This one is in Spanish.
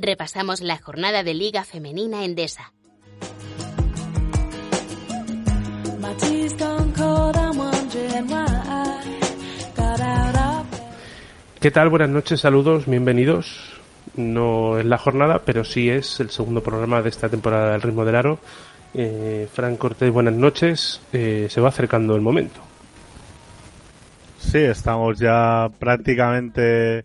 Repasamos la jornada de Liga Femenina Endesa. ¿Qué tal? Buenas noches, saludos, bienvenidos. No es la jornada, pero sí es el segundo programa de esta temporada del Ritmo del Aro. Eh, Fran Cortés, buenas noches. Eh, se va acercando el momento. Sí, estamos ya prácticamente